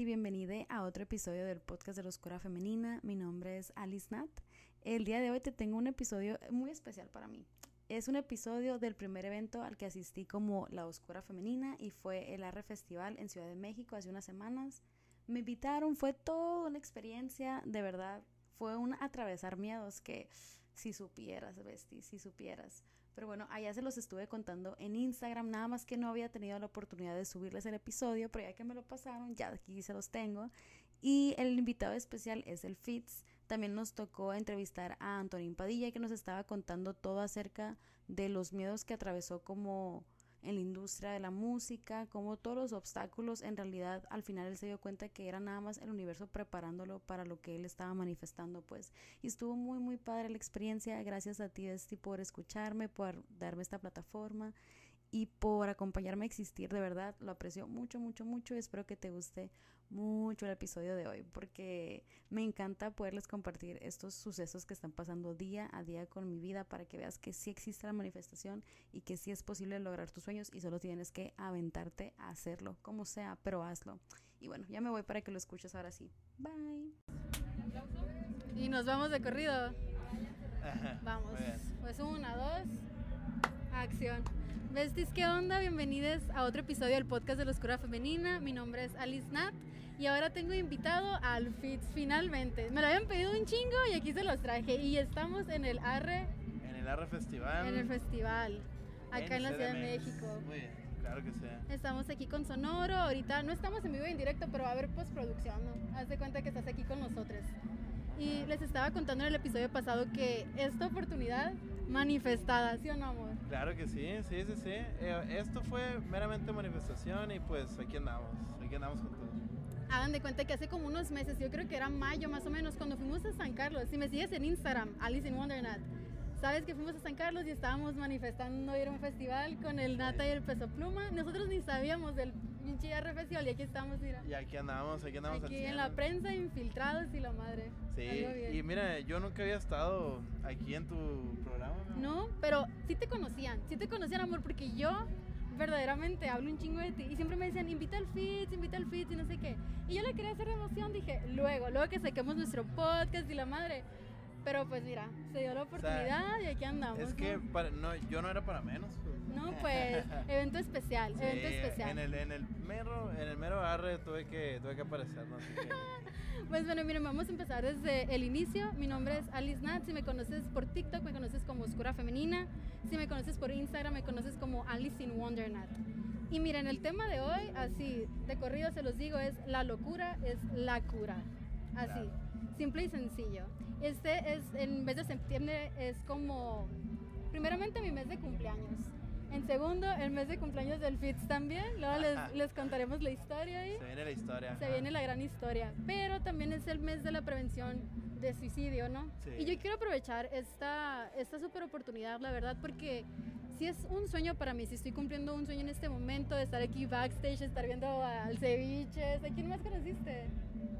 Besti? Bienvenida a otro episodio del podcast de la Oscura Femenina. Mi nombre es Alice Nat. El día de hoy te tengo un episodio muy especial para mí. Es un episodio del primer evento al que asistí como La Oscura Femenina y fue el Arre Festival en Ciudad de México hace unas semanas. Me invitaron, fue toda una experiencia, de verdad, fue un atravesar miedos que si supieras, Besti, si supieras. Pero bueno, allá se los estuve contando en Instagram, nada más que no había tenido la oportunidad de subirles el episodio, pero ya que me lo pasaron, ya aquí se los tengo. Y el invitado especial es el Fitz. También nos tocó entrevistar a Antonín Padilla, que nos estaba contando todo acerca de los miedos que atravesó como en la industria de la música, como todos los obstáculos, en realidad al final él se dio cuenta que era nada más el universo preparándolo para lo que él estaba manifestando, pues. Y estuvo muy, muy padre la experiencia. Gracias a ti, Esti, por escucharme, por darme esta plataforma y por acompañarme a existir, de verdad, lo aprecio mucho, mucho, mucho y espero que te guste mucho el episodio de hoy porque me encanta poderles compartir estos sucesos que están pasando día a día con mi vida para que veas que sí existe la manifestación y que sí es posible lograr tus sueños y solo tienes que aventarte a hacerlo, como sea, pero hazlo. Y bueno, ya me voy para que lo escuches ahora sí. Bye. Y nos vamos de corrido. Vamos. Pues una, dos, acción. Besties, ¿qué onda? Bienvenidos a otro episodio del podcast de la Oscura Femenina. Mi nombre es Alice Nat y ahora tengo invitado al Fitz finalmente. Me lo habían pedido un chingo y aquí se los traje. Y estamos en el Arre. En el Arre Festival. En el festival. Acá en, la Ciudad de México. Muy bien, claro que sí. Estamos aquí con Sonoro. Ahorita no estamos en vivo y en directo, pero va a haber postproducción, ¿no? Haz de cuenta que estás aquí con nosotros. Y les estaba contando en el episodio pasado que esta oportunidad manifestada, ¿sí o no, amor? Claro que sí, sí, sí, sí. Eh, esto fue meramente manifestación y pues aquí andamos, aquí andamos con todo. Hagan de cuenta que hace como unos meses, yo creo que era mayo más o menos, cuando fuimos a San Carlos, si me sigues en Instagram, Alice in Wonderland, sabes que fuimos a San Carlos y estábamos manifestando ir a un festival con el Nata y el Peso Pluma. Nosotros ni sabíamos del pinche R Festival y aquí estamos, mira. Y aquí andamos, aquí andamos. Aquí en la prensa, infiltrados y la madre. Sí, y mira, yo nunca había estado aquí en tu programa. No, pero sí te conocían, sí te conocían, amor, porque yo verdaderamente hablo un chingo de ti y siempre me decían, invita al Fitz, invita al Fitz y no sé qué. Y yo le quería hacer de emoción, dije, luego, luego que saquemos nuestro podcast y la madre. Pero pues mira, se dio la oportunidad y aquí andamos. Es que no, yo no era para menos. Pues. No, pues, evento especial, evento especial. En el, en el mero, en el mero arre tuve que, tuve que aparecer, ¿no? Pues bueno, miren, vamos a empezar desde el inicio. Mi nombre es Alice Nat. Si me conoces por TikTok, me conoces como Oscura Femenina. Si me conoces por Instagram, me conoces como Alice in Wonder Nat. Y miren, el tema de hoy, así, de corrido se los digo, es la locura es la cura. Así, simple y sencillo. Este es, en vez de septiembre, es como, primeramente mi mes de cumpleaños. En segundo, el mes de cumpleaños del FITS también. Luego les, les, contaremos la historia ahí. Se viene la historia. Se viene la gran historia. Pero también es el mes de la prevención de suicidio, ¿no? Sí. Y yo quiero aprovechar esta, esta super oportunidad, la verdad, porque si es un sueño para mí, si estoy cumpliendo un sueño en este momento, de estar aquí backstage, estar viendo al ceviche. ¿A quién más conociste?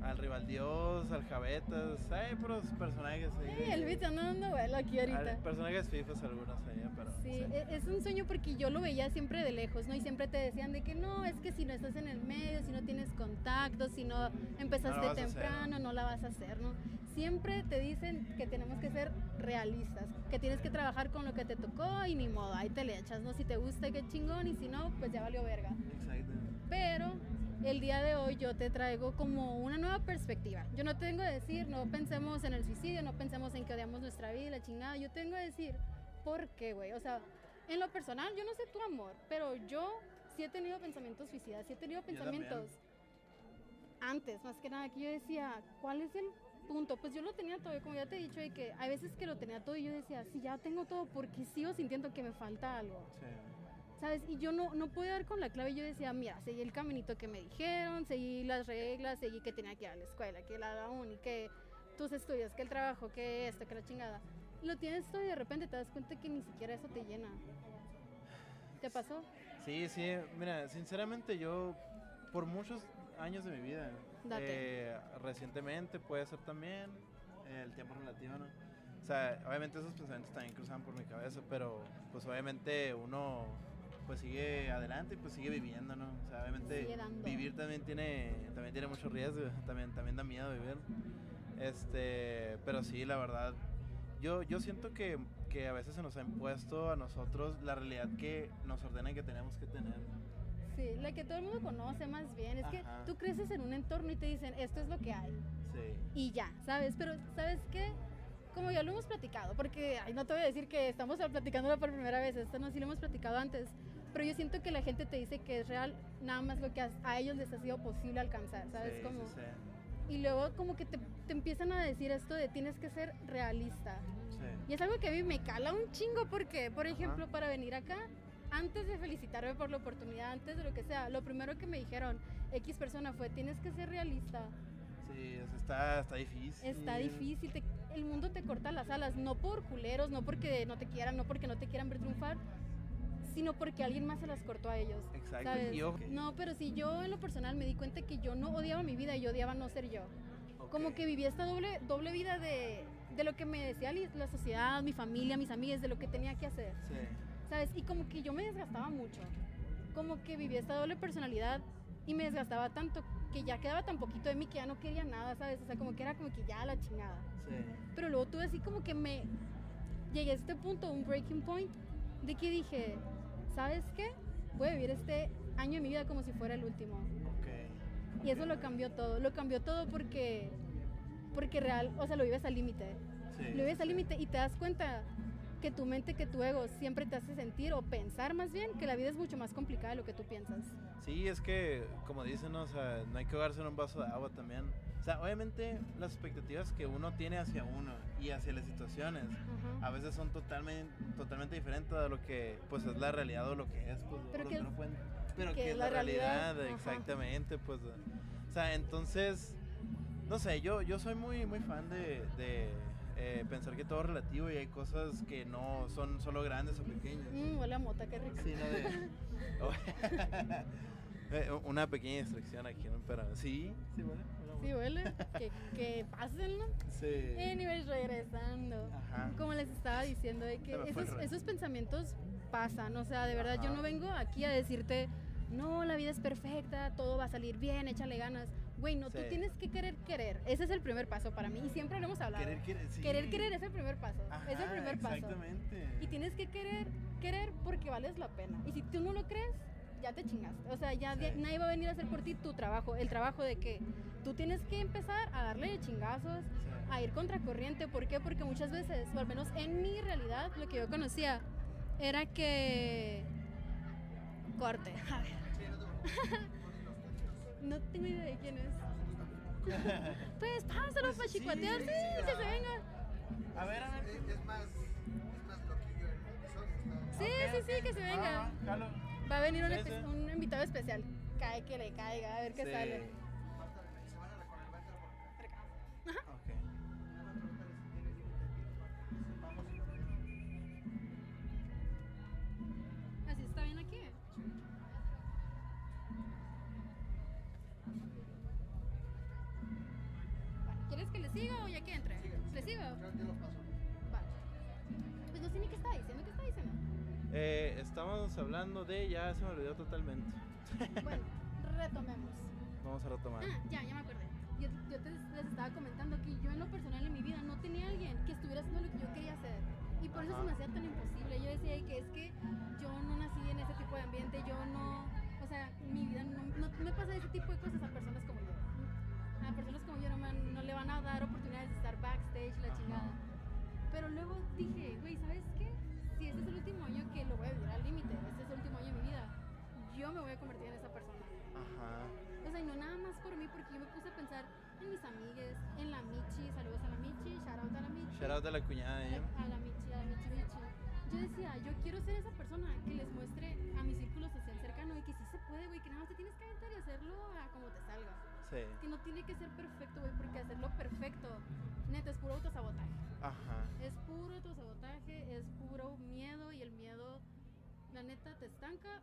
al Rival Dios, al Javetas, hay puros personajes ahí. Sí, el bicho anda dando vuelo aquí ahorita. personajes fifos algunos ahí, pero. Sí, e, es un sueño porque yo lo veía siempre de lejos, ¿no? Y siempre te decían de que no, es que si no estás en el medio, si no tienes contacto, si no empezaste temprano, no la vas a hacer, ¿no? Siempre te dicen que tenemos que ser realistas, que tienes que trabajar con lo que te tocó y ni modo, ahí te le echas, ¿no? Si te gusta, qué chingón, y si no, pues ya valió verga. Exacto. Pero el día de hoy yo te traigo como una nueva perspectiva. Yo no tengo que decir, no pensemos en el suicidio, no pensemos en que odiamos nuestra vida, la chingada. Yo tengo que decir, ¿por qué, güey? O sea, en lo personal, yo no sé tu amor, pero yo sí he tenido pensamientos suicidas, sí he tenido pensamientos antes, más que nada, que yo decía, ¿cuál es el punto? Pues yo lo tenía todo, como ya te he dicho, de que hay veces que lo tenía todo y yo decía, si ya tengo todo, ¿por qué sigo sintiendo que me falta algo? Sí. ¿Sabes? Y yo no, no podía dar con la clave. Yo decía, mira, seguí el caminito que me dijeron, seguí las reglas, seguí que tenía que ir a la escuela, que la uni, que tus estudios, que el trabajo, que esto, que la chingada. Lo tienes todo y de repente te das cuenta que ni siquiera eso te llena. ¿Te pasó? Sí, sí, mira, sinceramente yo por muchos años de mi vida, Date. eh, recientemente puede ser también eh, el tiempo relativo, ¿no? O sea, obviamente esos pensamientos también cruzaban por mi cabeza, pero pues obviamente uno pues sigue adelante y pues sigue viviendo, ¿no? O sea, obviamente vivir también tiene también tiene mucho riesgo, también también da miedo vivir. Este, pero sí, la verdad yo, yo siento que, que a veces se nos ha impuesto a nosotros la realidad que nos ordenan que tenemos que tener. Sí, la que todo el mundo conoce más bien. Es que Ajá. tú creces en un entorno y te dicen, esto es lo que hay. Sí. y ya, ¿sabes? Pero, ¿sabes qué? Como ya lo hemos platicado, porque ay, no te voy a decir que estamos platicándolo por primera vez, esto no, sí lo hemos platicado antes, pero yo siento que la gente te dice que es real nada más lo que a, a ellos les ha sido posible alcanzar, ¿sabes? Sí, como, sí, Y luego como que te, te empiezan a decir esto de tienes que ser realista. sí. Y es algo que a mí me cala un chingo porque, por Ajá. ejemplo, para venir acá, antes de felicitarme por la oportunidad, antes de lo que sea, lo primero que me dijeron X persona fue, tienes que ser realista. Sí, está, está difícil. Está difícil, te- el mundo te corta las alas, no por culeros, no porque no te quieran, no porque no te quieran ver triunfar, sino porque alguien más se las cortó a ellos. Exacto, y ojo- No, pero si yo en lo personal me di cuenta que yo no odiaba mi vida, yo odiaba no ser yo. Ok. Como que vivía esta doble, doble vida de, de lo que me decía la sociedad, mi familia, mis amigas, de lo que tenía que hacer. Sí. ¿Sabes? Y como que yo me desgastaba mucho. Como que vivía esta doble personalidad y me desgastaba tanto que ya quedaba tan poquito de mí que ya no quería nada, ¿sabes? O sea, como que era como que ya la chingada. Sí. Pero luego tuve así como que me llegué a este punto, un breaking point, de que dije, ¿sabes qué? Voy a vivir este año de mi vida como si fuera el último. Ok. Y eso lo cambió todo. Lo cambió todo porque, porque real, o sea, lo vives al límite. Sí, Lo vives al límite y te das cuenta que tu mente, que tu ego siempre te hace sentir o pensar más bien que la vida es mucho más complicada de lo que tú piensas. Sí, es que, como dicen, ¿no? o sea, no hay que ahogarse en un vaso de agua también. O sea, obviamente las expectativas que uno tiene hacia uno y hacia las situaciones Ajá. a veces son totalmente, totalmente diferentes a lo que pues es la realidad o lo que es. Pues, Pero que que es- uno puede- pero que que es la la realidad, realidad, exactamente. Pues, o sea, entonces, no sé, yo, yo soy muy, muy fan de, de, eh, pensar que todo es relativo y hay cosas que no son solo grandes o pequeñas. Mm, huele a mota, qué rico. Sí, de... Eh, Una pequeña distracción aquí, ¿no? Pero sí, sí, bueno. Sí, huele. que, que pasen, ¿no? Sí. Anyways, regresando. Ajá. Como les estaba diciendo, de que esos, esos pensamientos pasan. O sea, de verdad, yo Ajá. no vengo aquí a decirte, no, la vida es perfecta, todo va a salir bien, échale ganas. Güey, no, tú Sí. tienes que querer querer. Ese es el primer paso para mí. Y siempre lo hemos hablado. Querer, querer, sí. Querer querer es el primer paso. es el primer paso. Exactamente. Y tienes que querer, querer porque vales la pena. Y si tú no lo crees, ya te chingaste. O sea, ya Sí. de- nadie va a venir a hacer por ti tu trabajo. El trabajo de que tú tienes que empezar a darle de chingazos, Sí. a ir contracorriente. ¿Por qué? Porque muchas veces, o al menos en mi realidad, lo que yo conocía era que... Corte. A ver. No tengo idea de quién es. Pues pásalo Pues para sí, chicuatear, sí, sí, que se venga. A ver, a ver. Es, es más, es más loquillo el episodio. está- Sí, Ok, sí, sí, ok. que se venga. Ah. Va a venir un, Sí, sí. un invitado especial. Cae que le caiga, a ver qué Sí. sale. Se van a recorrer el metro le siga o ya que entre? ¿Le sigo? Lo paso. Vale. Pues no sé ni qué está diciendo. ¿Qué está diciendo? Eh, estamos hablando de. Ya se me olvidó totalmente. Bueno, retomemos. Vamos a retomar. Ah, ya, ya me acordé. Yo, yo te, les estaba comentando que yo en lo personal en mi vida no tenía alguien que estuviera haciendo lo que yo quería hacer. Y por eso se me hacía tan imposible. Yo decía que es que yo no nací en ese tipo de ambiente, yo no, o sea, mi vida no, no me pasa ese tipo de cosas a personas como yo. A personas como yo no, le van a dar oportunidades de estar backstage, la Ajá. chingada. Pero luego dije, güey, ¿sabes qué? Si este es el último año que lo voy a vivir al límite, este es el último año de mi vida, yo me voy a convertir en esa persona. Ajá. O sea, y no nada más por mí, porque yo me puse a amigues, en la Michi, saludos a la Michi, shout out a la Michi. Shout out a la cuñada de ella. la, a la Michi, a la Michi Michi. Yo decía, yo quiero ser esa persona que les muestre a mi círculo social cercano y que sí se puede, güey, que nada más te tienes que aventar y hacerlo a como te salga. Sí. Que no tiene que ser perfecto, güey, porque hacerlo perfecto, neta, es puro autosabotaje. Ajá. Es puro autosabotaje, es puro miedo y el miedo, la neta, te estanca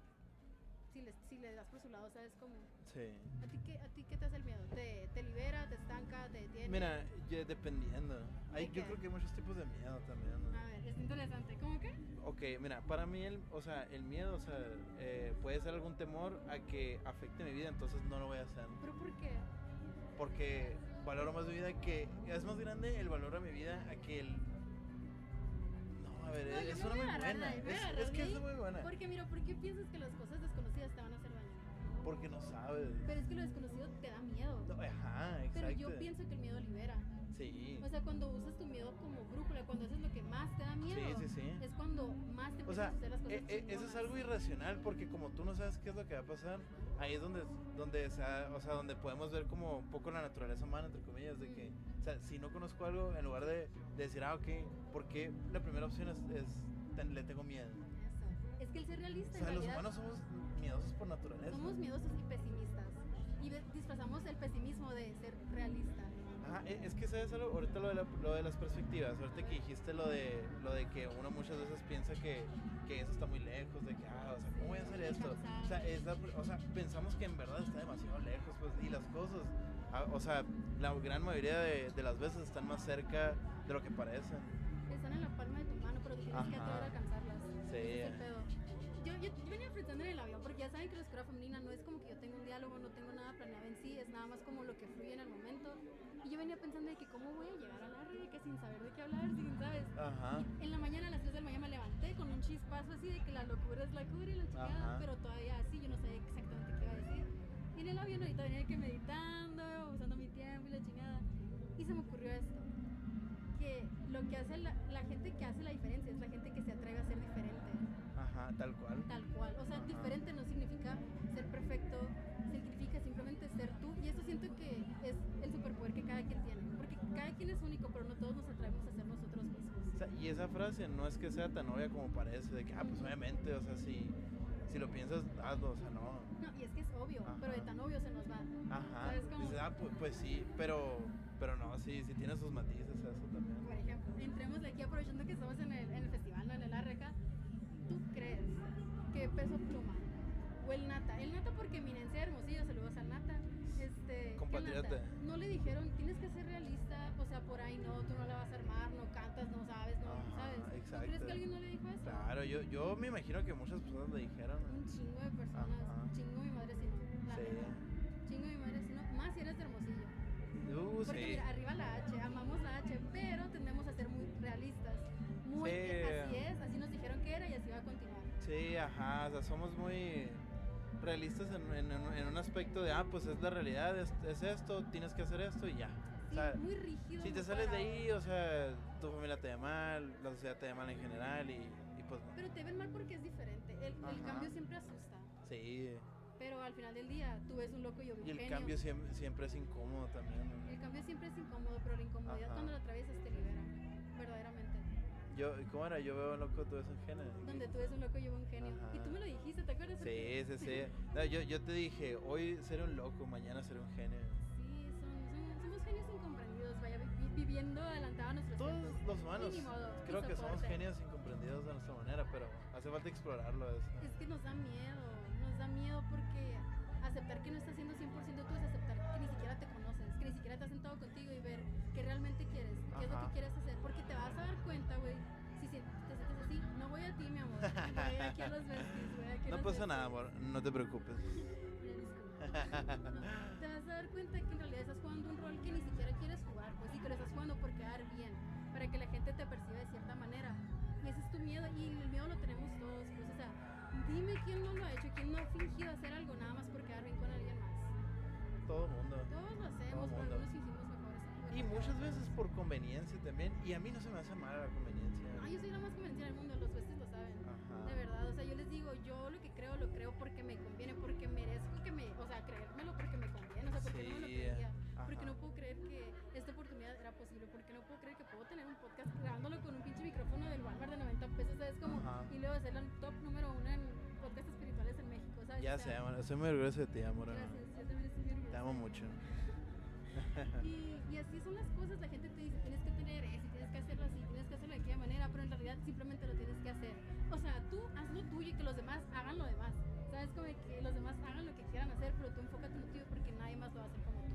si le, si le das por su lado, ¿sabes cómo? Sí. ¿A ti qué, a ti qué te hace el miedo? ¿Te, te libera, te estanca, te detiene? Mira, ya dependiendo. Hay, ¿De yo creo que hay muchos tipos de miedo también. ¿no? A ver, es interesante. ¿Cómo que? Ok, mira, para mí el, o sea, el miedo, o sea, eh, puede ser algún temor a que afecte mi vida, entonces no lo voy a hacer. ¿Pero por qué? Porque valoro más mi vida que... Es más grande el valor a mi vida a que el... No, a ver, No, es una muy buena. Es, es que es muy buena. Porque mira, ¿por qué piensas que las cosas desconocidas te van a hacer daño? Porque no sabes. Pero es que lo desconocido te da miedo. No, ajá, exacto. Pero yo pienso que el miedo libera. Sí. O sea, cuando usas tu miedo como brújula, cuando haces lo que más te da miedo, Sí, sí, sí. es cuando más te O empiezas sea, a hacer las cosas e- e- eso es algo irracional porque como tú no sabes qué es lo que va a pasar, ahí es donde, donde, se ha- o sea, donde podemos ver como un poco la naturaleza humana, entre comillas, de que, o sea, si no conozco algo, en lugar de, de decir, ah, ok, porque la primera opción es, es ten- le tengo miedo? Eso. Es que el ser O realista sea, en los realidad humanos somos miedosos por naturaleza. somos miedosos y pesimistas. Y disfrazamos el pesimismo de ser realista. Ajá, e- es que sabes algo, ahorita lo de, la- lo de las perspectivas, ahorita que dijiste lo de, lo de que uno muchas veces piensa que, que eso está muy lejos, de que, ah, o sea, ¿cómo voy a hacer esto? O sea, es la- o sea, pensamos que en verdad está demasiado lejos, pues, y las cosas, ah, o sea, la gran mayoría de, de las veces están más cerca de lo que parecen. Están en la palma de tu mano, pero tienes que atrever a alcanzarlas. Avión, porque ya saben que la escuela femenina no es como que yo tengo un diálogo, no tengo nada planeado en sí, es nada más como lo que fluye en el momento. Y yo venía pensando de que cómo voy a llegar a la red, que sin saber de qué hablar, sin, ¿sabes? Ajá. En la mañana, a las 3 de la mañana, me levanté con un chispazo así de que la locura es la cura y la chingada, pero todavía así yo no sabía exactamente qué iba a decir. Y en el avión ahorita venía que meditando, usando mi tiempo y la chingada. Y se me ocurrió esto, que lo que hace la, la gente que hace la diferencia es la gente que se atreve a esa frase no es que sea tan obvia como parece, de que, ah, pues obviamente, o sea, si, si lo piensas, hazlo, o sea, no. No, y es que es obvio, pero de Ajá. tan obvio se nos va. Ajá. ¿Sabes cómo? Dices, ah, pues, pues sí, pero, pero no, sí, sí tiene sus matices eso también. Por ejemplo, entremos de aquí aprovechando que estamos en el, en el festival, ¿no? en el Arreca. ¿Tú crees que Peso Pluma o el Nata? El Nata porque eminencia Hermosillo, saludos al Nata. Este, Compatriota. No le dijeron, tienes que ser realista, o sea, por ahí no, tú no la vas a armar, no cantas, no sabes, ¿sabes? ¿Tú crees exacto. que alguien no le dijo eso? Claro, yo, yo me imagino que muchas personas le dijeron. Un chingo de personas, Ajá. chingo mi madre no, la Sí. neta. Chingo mi madre si no, más si eres de Hermosillo. Uh, Porque sí. mira, arriba la H, amamos la H, pero tendemos a ser muy realistas. Muy, Sí. así es, así nos dijeron que era y así va a continuar. Sí, ajá, o sea, somos muy realistas en- en- en un aspecto de, ah, pues es la realidad, es, es esto, tienes que hacer esto y ya. O sea, muy rígido. si te sales de cuadrado. ahí, o sea, tu familia te ve mal, la sociedad te ve mal en general y, y pues no. Pero te ven mal porque es diferente. El, el cambio siempre asusta. Sí, Pero al final del día, tú ves un loco y yo un y el genio. cambio siempre, siempre es incómodo también. ¿no? El cambio siempre es incómodo, pero la incomodidad Ajá. cuando la atraviesas te libera. Verdaderamente. Yo, ¿cómo era? Yo veo loco todo eso en género. Donde tú ves un loco yo veo un genio. Ajá. Y tú me lo dijiste, ¿te acuerdas? Sí, sí, sí. No, yo, yo te dije, hoy seré un loco, mañana seré un genio. Genios incomprendidos, vaya, vi- viviendo adelantado a nuestros Todos tiempos. los humanos, Y ni modo, creo que somos genios incomprendidos de nuestra manera, pero hace falta explorarlo eso. Es que nos da miedo, nos da miedo porque aceptar que no estás siendo 100% tú es aceptar que ni siquiera te conoces, que ni siquiera te has sentado contigo y ver qué realmente quieres, qué es lo Ajá. que quieres hacer, porque te vas a dar cuenta, güey, si te sientes así, no voy a ti, mi amor, voy aquí a los voy aquí No pasa nada, Besties. amor, no te preocupes. Te vas a dar cuenta que en realidad estás jugando un dime quién no lo ha hecho, quién no ha fingido hacer algo nada más por quedar bien con alguien más. Todo el mundo. Todos lo hacemos, pero algunos hicimos mejores. Y muchas veces por conveniencia también, y a mí no se me hace mal la conveniencia. Ah, yo soy la más convencida del mundo, los besties lo saben. Ajá. De verdad, o sea, yo les digo, yo lo que creo, lo creo porque me conviene, porque merezco que me, o sea, creérmelo porque me conviene, o sea, porque no me lo Sí, creería. Porque ajá. no puedo creer que tener un podcast grabándolo con un pinche micrófono del Walmart de 90 pesos, ¿sabes? Como, Ajá. y luego ser Ya sé, amor, estoy muy orgulloso de ti, amor. Gracias, yo también estoy muy orgullosa. Te amo mucho. Y, y así son las cosas, la gente te dice, tienes que tener eso, tienes que hacerlo así, tienes que hacerlo de aquella manera, pero en realidad simplemente lo tienes que hacer. O sea, tú haz lo tuyo y que los demás hagan lo demás. ¿Sabes? Como que los demás hagan lo que quieran hacer, pero tú enfócate en lo tuyo porque nadie más lo va a hacer como tú.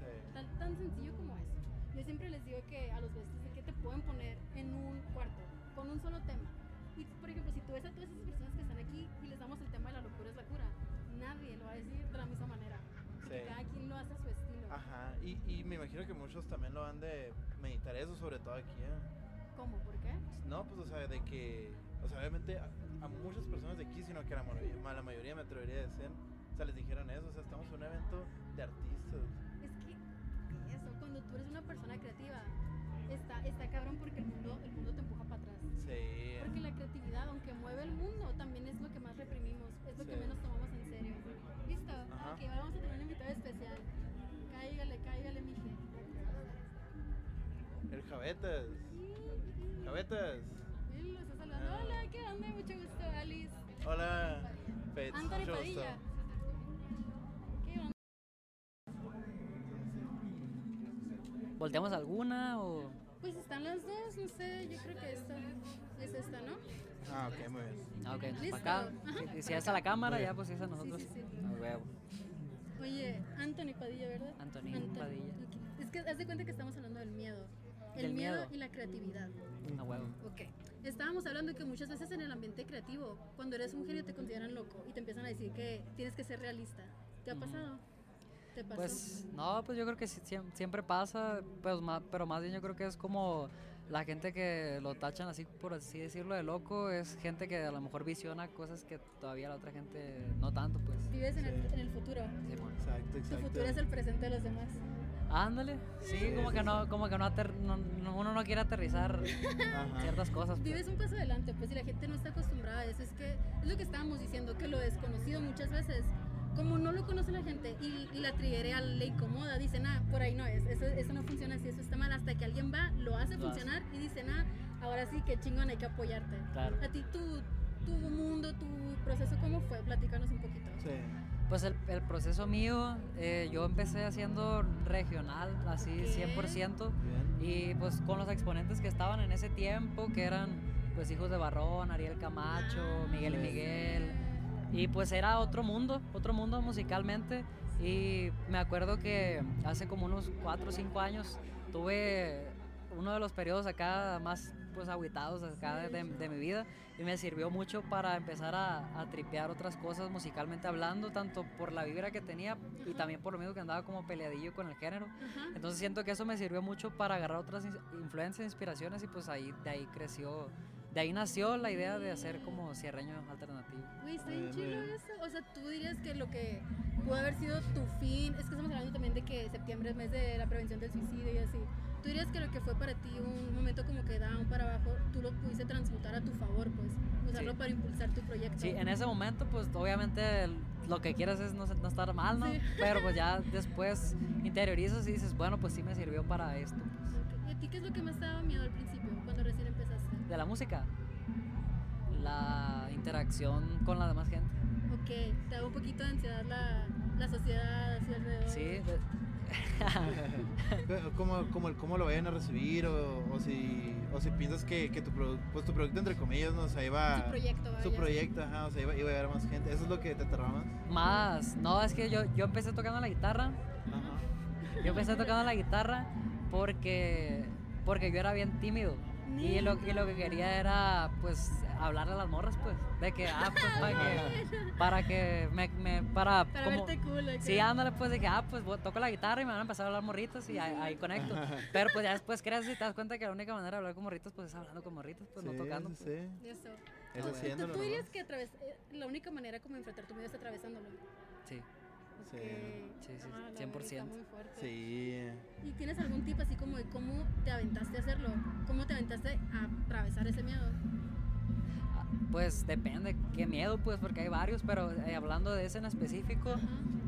Sí. Tan, tan sencillo como eso. Yo siempre les digo que a los de que te pueden poner en un cuarto con un solo tema. Eso, sobre todo aquí, ¿eh? ¿Cómo? ¿Por qué? No, pues, o sea, de que, o sea, obviamente a, a muchas personas de aquí, sino que a la mayoría, a la mayoría me atrevería a decir, o sea, les dijeron eso, o sea, estamos en un evento de artistas. Es que eso, cuando tú eres una persona creativa, está, está cabrón porque el mundo, el mundo te empuja para atrás. Sí. Porque la creatividad, aunque mueve el mundo, también es lo que más reprimimos, es lo que Sí. menos tomamos en serio. ¿Listo? Ajá. Ok, ahora vamos a Javetas. Javetas. Él lo está saludando. Ah. Hola, ¿qué onda? Mucho gusto, Alice. Hola. Pets. Anthony mucho gusto. Padilla. ¿Qué onda? ¿Volteamos alguna o...? Pues están las dos, no sé, yo creo que esta es esta, ¿no? Ah, ok, muy bien. Ah, ok, Listo. para acá. Si para es a la cámara, ya pues es a nosotros. sí, sí. A huevo. Oye, Anthony Padilla, ¿verdad? Anthony Padilla. Ok. Es que haz de cuenta que estamos hablando del miedo. El Del miedo, miedo. y la creatividad. A huevo. Ok. Estábamos hablando de que muchas veces en el ambiente creativo, cuando eres un genio te consideran loco y te empiezan a decir que tienes que ser realista. ¿Te ha Ujú. pasado? ¿Te pasó? Pues no, pues yo creo que sí, siempre pasa, pues más, pero más bien yo creo que es como la gente que lo tachan así, por así decirlo, de loco, es gente que a lo mejor visiona cosas que todavía la otra gente no tanto, pues. Vives en, el, Sí. en el futuro. Simón. Exacto, Tu exacto. futuro es el presente de los demás. Ándale, sí, como que no, como que no, ater- no- no- uno no quiere aterrizar Ajá. ciertas cosas. pues. Vives un paso adelante, pues, y la gente no está acostumbrada a eso. Es que es lo que estábamos diciendo, que lo desconocido muchas veces, como no lo conoce la gente y, y la triguerea le incomoda, dicen, ah, por ahí no es, eso, eso no funciona así, eso está mal, hasta que alguien va, lo hace Lo hace. funcionar y dicen, ah, ahora sí, que chingón, hay que apoyarte. Claro. A ti, tu, tu mundo, tu proceso, ¿cómo fue? Platícanos un poquito. Sí. Pues el, el proceso mío, eh, yo empecé haciendo regional, así Ok. 100%, Bien. y pues con los exponentes que estaban en ese tiempo, que eran pues hijos de Barrón, Ariel Camacho, Miguel y Miguel, y pues era otro mundo, otro mundo musicalmente, y me acuerdo que hace como unos 4 o 5 años tuve uno de los periodos acá más pues aguitados acá de, de- mi vida y me sirvió mucho para empezar a, a tripear otras cosas musicalmente hablando, tanto por la vibra que tenía y también por lo mismo que andaba como peleadillo con el género. Ajá. Entonces siento que eso me sirvió mucho para agarrar otras influencias, inspiraciones y pues ahí de ahí creció, de ahí nació la idea de hacer como cierreño alternativo. Güey, está bien chido eso. O sea, tú dirías que lo que pudo haber sido tu fin, es que estamos hablando también de que septiembre es mes de la prevención del suicidio y así. Tú dirías que lo que fue para ti un momento como que down para abajo, tú lo pudiste transmutar a tu favor, pues, usarlo Sí. para impulsar tu proyecto. Sí, en ese momento pues obviamente lo que quieres es no, no estar mal, ¿no? Sí. Pero pues ya después interiorizas y dices, bueno, pues sí me sirvió para esto. pues. Ok. ¿Y a ti qué es lo que más te daba miedo al principio? De la música, la interacción con la demás gente. Ok, te daba un poquito de ansiedad la, la sociedad así alrededor. Sí, de- ¿Cómo, cómo, cómo lo vayan a recibir o, o si, o si piensas que, que tu, produ- pues, tu producto, entre comillas, no, o sea, iba... Su proyecto, vaya. Su proyecto, ajá, o sea, iba, iba a haber más gente. ¿Eso es lo que te aterraba más? más, no, es que yo, yo empecé tocando la guitarra Ajá. Yo empecé tocando la guitarra porque, porque yo era bien tímido. Y lo, y lo que quería era, pues, hablarle a las morras, pues. De que, ah, pues, para que, para que me, me- para, Para como- verte cool. acá. Sí, ándale, pues, de que, ah, pues, toco la guitarra y me van a empezar a hablar morritas y ahí, ahí conecto. Pero, pues, ya después creces y te das cuenta que la única manera de hablar con morritos, pues, es hablando con morritos, pues, no Sí, tocando. sí, pues. sí. Eso. Es ¿Tú- haciéndolo ¿Tú, tú dirías que a través, eh, la única manera como enfrentar tu miedo es atravesándolo? Sí, Sí. Sí, sí, Ah, la 100%. verdad está muy fuerte. Sí. ¿Y tienes algún tip así como de cómo te aventaste a hacerlo? ¿Cómo te aventaste a atravesar ese miedo? pues depende qué miedo, pues, porque hay varios, pero eh, hablando de ese en específico,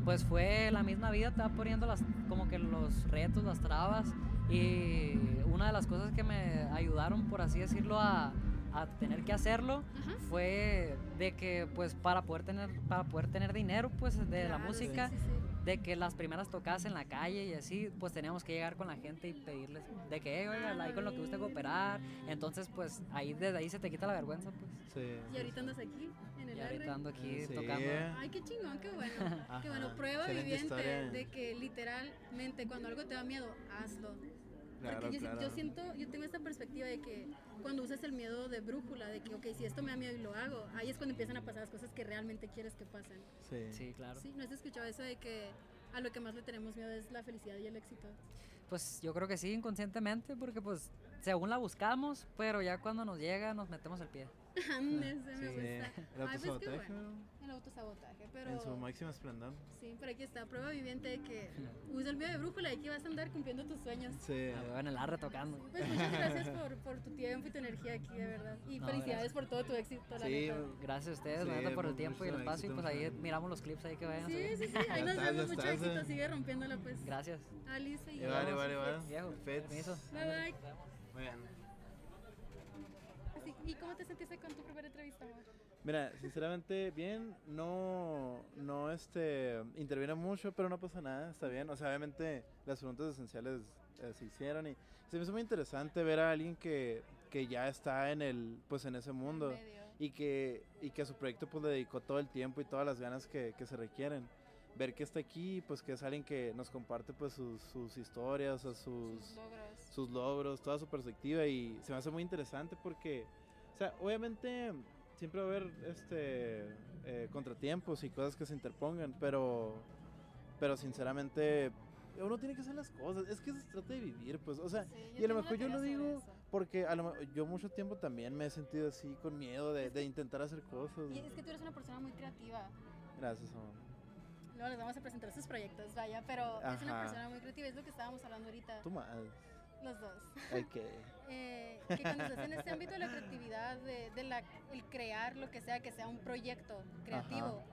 pues fue la misma vida, te va poniendo las, como que los retos, las trabas, y una de las cosas que me ayudaron, por así decirlo, a, a tener que hacerlo, Ajá. fue de que, pues, para poder tener, para poder tener dinero, pues, de la Claro, música, sí, sí, sí. de que las primeras tocadas en la calle y así, pues teníamos que llegar con la gente y pedirles de que, "Eh, oiga, ahí con lo que guste cooperar. Entonces, pues ahí desde ahí se te quita la vergüenza, pues. Sí. Y ahorita andas aquí, en el Y R. ahorita ando aquí Sí. tocando. Ay, qué chingón, qué bueno. Qué bueno, prueba excelente viviente historia. de que literalmente cuando algo te da miedo, hazlo. Claro, Porque yo, claro. yo siento, yo tengo esta perspectiva de que cuando usas el miedo de brújula, de que, ok, si esto me da miedo y lo hago, ahí es cuando empiezan a pasar las cosas que realmente quieres que pasen. Sí. Sí, claro. Sí, ¿no has escuchado eso de que a lo que más le tenemos miedo es la felicidad y el éxito? Pues yo creo que sí, inconscientemente, porque pues según la buscamos, pero ya cuando nos llega nos metemos el pie. Ande, se me Sí. gusta. El Ay, pues qué bueno. El autosabotaje, pero... En su máximo esplendor. Sí, pero aquí está, prueba viviente de que usa el miedo de brújula y que vas a andar cumpliendo tus sueños. Sí. Me veo en el arre tocando. Pues muchas gracias por, por tu tiempo y tu energía aquí, de verdad. Y No, felicidades gracias. por todo tu éxito, la Sí, neta. Gracias a ustedes, la Sí, neta, por el tiempo y el espacio. Y pues ahí miramos los clips ahí que vayan a Sí, sí, sí, ahí nos vemos, mucho estás, éxito, eh. sigue rompiéndola pues. Gracias. Alice y Y vale, yo. vale, vale. Viejo. Bye bye. Muy bien. Así, ¿Y cómo te sentiste con tu primera entrevista, amor? Mira, sinceramente, bien, no, no, este, interviene mucho, pero no pasa nada, está bien. O sea, obviamente las preguntas esenciales eh, se hicieron y se me hizo muy interesante ver a alguien que, que ya está en el, pues en ese mundo y que, y que a su proyecto pues le dedicó todo el tiempo y todas las ganas que, que se requieren. Ver que está aquí, pues que es alguien que nos comparte pues sus, sus historias, o sus, Sus logros. sus logros, toda su perspectiva y se me hace muy interesante porque, o sea, obviamente siempre va a haber este eh, contratiempos y cosas que se interpongan, pero, pero sinceramente uno tiene que hacer las cosas, es que se trata de vivir, pues, o sea, Sí, y a lo mejor yo lo digo eso. porque a lo yo mucho tiempo también me he sentido así con miedo de, de intentar hacer cosas. Y es que tú eres una persona muy creativa. Gracias, amor. Luego les vamos a presentar sus proyectos, vaya, pero es una Ajá. persona muy creativa, es lo que estábamos hablando ahorita, Tú más. Los dos. Ok. Eh, que cuando estás en este ámbito de la creatividad, de, de la, el crear lo que sea, que sea un proyecto creativo,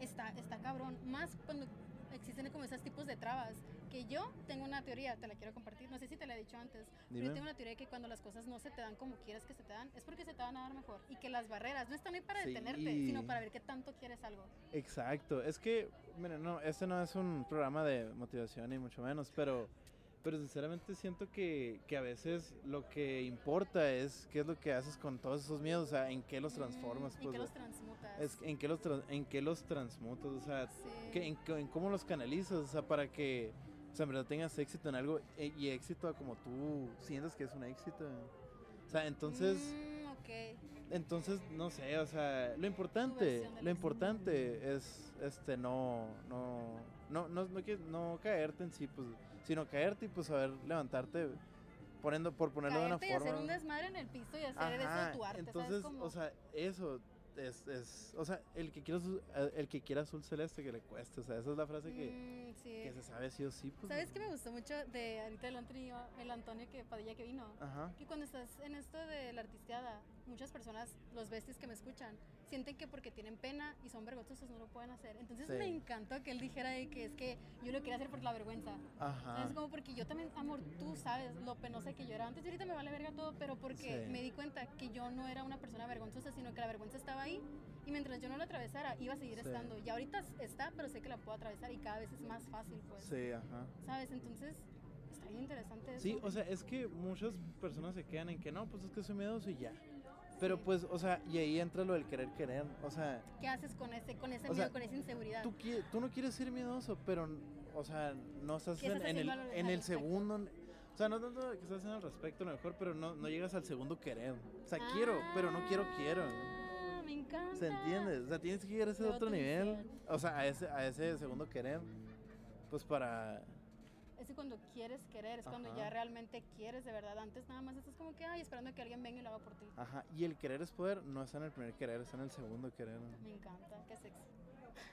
está, está cabrón. Más cuando existen como esos tipos de trabas. Que yo tengo una teoría, te la quiero compartir, no sé si te la he dicho antes, pero Dime. yo tengo una teoría que cuando las cosas no se te dan como quieres que se te dan, es porque se te van a dar mejor. Y que las barreras no están ahí para detenerte, Sí. sino para ver qué tanto quieres algo. Exacto, es que, miren, no, este no es un programa de motivación ni mucho menos, pero, pero sinceramente siento que, que a veces lo que importa es qué es lo que haces con todos esos miedos, o sea, en qué los transformas, Mm, ¿En pues, qué los transmutas? es, en qué los, tra- en qué los transmutas, o sea, Sí. que, en, cómo los canalizas, o sea, para que, o sea, en verdad tengas éxito en algo e- y éxito a como tú sientes que es un éxito. O sea, entonces... Mm. Entonces, no sé, o sea, lo importante, lo importante es, este, no, no, no, no, no, que- no caerte en sí, pues, sino caerte y pues saber levantarte poniendo, por ponerlo de una Caerte y hacer forma. un desmadre en el piso y hacer eso Ajá, de tu arte, entonces, ¿sabes cómo? o sea, eso es, es, o sea, el que quiera, azul- eh, el que quiera azul celeste que le cueste, o sea, esa es la frase que, Mm, sí. que se sabe sí o sí, pues. ¿Sabes qué me gustó mucho de ahorita el Antonio, el Antonio que Padilla que vino? Ajá, Que cuando estás en esto de la artisteada, muchas personas, los besties que me escuchan, sienten que porque tienen pena y son vergonzosos no lo pueden hacer. Entonces Sí. me encantó que él dijera de que es que yo lo quería hacer por la vergüenza. ajá, Es como porque yo también, amor, tú sabes lo penosa que yo era antes y ahorita me vale verga todo, pero porque Sí. me di cuenta que yo no era una persona vergonzosa, sino que la vergüenza estaba ahí y mientras yo no la atravesara iba a seguir Sí. estando. Y ahorita está, pero sé que la puedo atravesar y cada vez es más fácil, pues. sí, ajá. ¿Sabes? Entonces, está bien interesante eso. Sí, o sea, es que muchas personas se quedan en que no, pues es que soy miedoso y ya. Pero pues, o sea, y ahí entra lo del querer querer. O sea, ¿Qué haces con ese, con ese miedo, sea, con esa inseguridad? tú, qui- tú no quieres ser miedoso, pero, o sea, no estás ¿Qué en, en el, en el segundo. O sea, no tanto que estás haciendo al respecto, a lo mejor, pero no, no llegas al segundo querer. O sea, quiero, pero no quiero, quiero. Me encanta. ¿Se entiende? O sea, tienes que llegar a ese otro nivel. O sea, a ese, a ese segundo querer. Pues para. Es que cuando quieres querer, es cuando Ajá. ya realmente quieres de verdad. Antes nada más estás como que, ay, esperando que alguien venga y lo haga por ti. Ajá. Y el querer es poder, no está en el primer querer, está en el segundo querer. Me encanta, qué sexy.